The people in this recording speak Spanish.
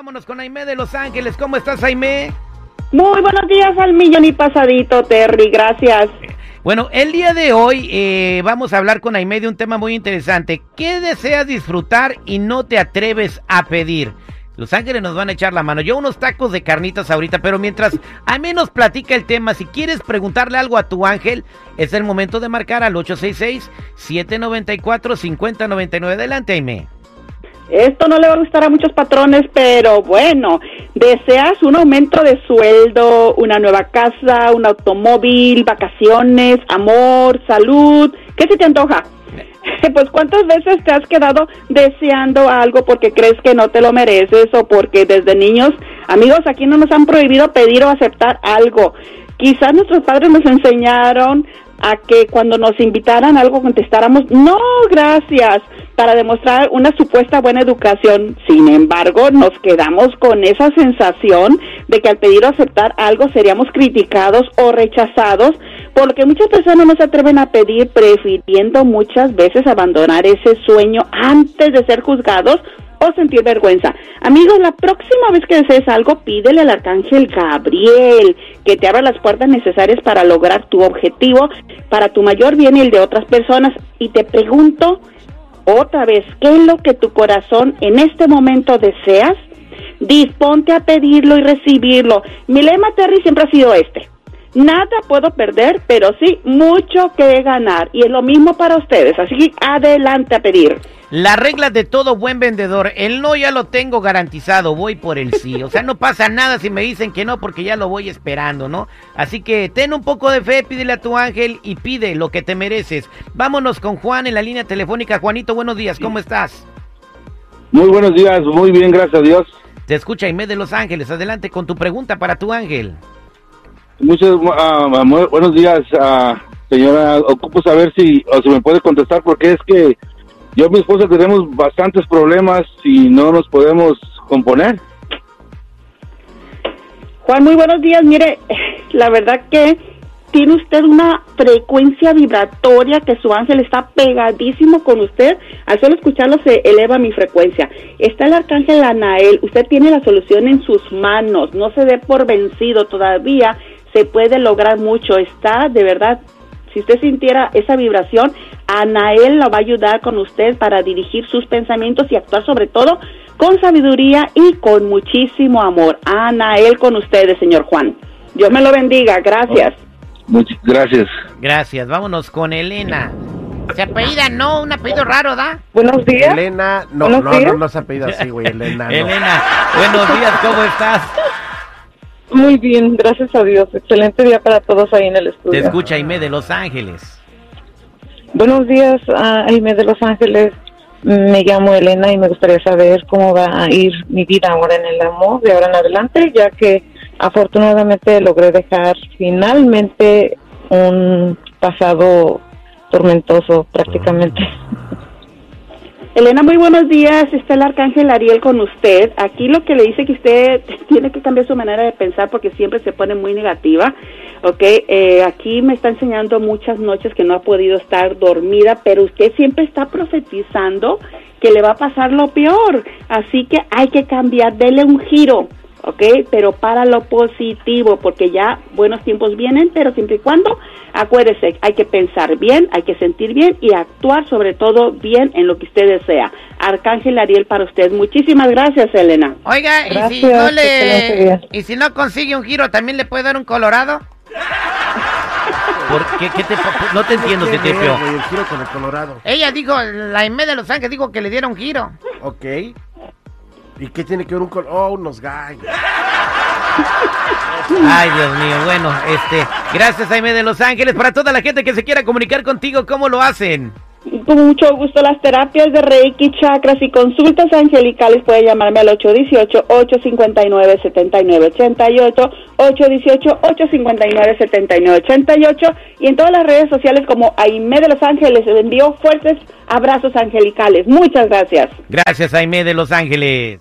Vámonos con Aime de Los Ángeles. ¿Cómo estás, Aime? Muy buenos días al millón y pasadito, Terry. Gracias. Bueno, el día de hoy eh, vamos a hablar con Aime de un tema muy interesante. ¿Qué deseas disfrutar y no te atreves a pedir? Los Ángeles nos van a echar la mano. Yo unos tacos de carnitas ahorita, pero mientras Aime nos platica el tema, si quieres preguntarle algo a tu ángel, es el momento de marcar al 866-794-5099. Adelante, Aime. Esto no le va a gustar a muchos patrones, pero bueno, deseas un aumento de sueldo, una nueva casa, un automóvil, vacaciones, amor, salud. ¿Qué se te antoja? Pues cuántas veces te has quedado deseando algo porque crees que no te lo mereces o porque desde niños, amigos, aquí no nos han prohibido pedir o aceptar algo. Quizás nuestros padres nos enseñaron a que cuando nos invitaran algo contestáramos, no, gracias, para demostrar una supuesta buena educación. Sin embargo, nos quedamos con esa sensación de que al pedir o aceptar algo seríamos criticados o rechazados, porque muchas personas no se atreven a pedir prefiriendo muchas veces abandonar ese sueño antes de ser juzgados o sentir vergüenza. Amigos, la próxima vez que desees algo, pídele al arcángel Gabriel que te abra las puertas necesarias para lograr tu objetivo, para tu mayor bien y el de otras personas. Y te pregunto otra vez, ¿qué es lo que tu corazón en este momento deseas? Disponte a pedirlo y recibirlo. Mi lema, Terry, siempre ha sido este. Nada puedo perder, pero sí mucho que ganar. Y es lo mismo para ustedes. Así que adelante a pedir. La regla de todo buen vendedor, el no ya lo tengo garantizado, voy por el sí. O sea, no pasa nada si me dicen que no porque ya lo voy esperando, ¿no? Así que ten un poco de fe, pídele a tu ángel y pide lo que te mereces. Vámonos con Juan en la línea telefónica. Juanito, buenos días, ¿cómo estás? Muy buenos días, muy bien, gracias a Dios. Te escucha Aime de Los Ángeles. Adelante con tu pregunta para tu ángel. Muchos uh, buenos días, uh, señora. Ocupo saber si, o si me puede contestar porque es que yo y mi esposa tenemos bastantes problemas y no nos podemos componer. Juan, muy buenos días. Mire, la verdad que tiene usted una frecuencia vibratoria que su ángel está pegadísimo con usted. Al solo escucharlo se eleva mi frecuencia. Está el arcángel Anael. Usted tiene la solución en sus manos. No se dé por vencido todavía. Se puede lograr mucho. Está de verdad si usted sintiera esa vibración, Anael la va a ayudar con usted para dirigir sus pensamientos y actuar sobre todo con sabiduría y con muchísimo amor. Anael con ustedes, señor Juan. Dios me lo bendiga. Gracias. Muchas gracias. Gracias. Vámonos con Elena. Se apellida, no, un apellido raro, ¿da? Buenos días. Elena, no, Buenos no, días. no, no se apellida así, güey, Elena. no. Elena, buenos días, ¿cómo estás? Muy bien, gracias a Dios. Excelente día para todos ahí en el Te estudio. escucha Aime de Los Ángeles. Buenos días, a Aime de Los Ángeles. Me llamo Elena y me gustaría saber cómo va a ir mi vida ahora en el amor, de ahora en adelante, ya que afortunadamente logré dejar finalmente un pasado tormentoso prácticamente. Elena, muy buenos días. Está el arcángel Ariel con usted. Aquí lo que le dice que usted tiene que cambiar su manera de pensar porque siempre se pone muy negativa. Ok, eh, aquí me está enseñando muchas noches que no ha podido estar dormida, pero usted siempre está profetizando que le va a pasar lo peor. Así que hay que cambiar, dele un giro. ¿Ok? Pero para lo positivo, porque ya buenos tiempos vienen, pero siempre y cuando, acuérdese, hay que pensar bien, hay que sentir bien y actuar sobre todo bien en lo que usted desea. Arcángel Ariel para usted. Muchísimas gracias, Elena. Oiga, ¿y si no le y si no consigue un giro, también le puede dar un colorado? ¿Por qué? ¿Qué te, no te entiendo, ¿Qué güey, el giro con el Colorado. Ella dijo, la Aime de Los Ángeles dijo que le diera un giro. Ok. ¿Y qué tiene que ver un col... Oh, unos gallos. Ay, Dios mío, bueno, este, gracias Aime de Los Ángeles. Para toda la gente que se quiera comunicar contigo, ¿cómo lo hacen? Con mucho gusto, las terapias de Reiki, chakras y consultas angelicales puede llamarme al 818-859-7988, 818-859-7988 y en todas las redes sociales como Aime de Los Ángeles. Les envío fuertes abrazos angelicales. Muchas gracias. Gracias Aime de Los Ángeles.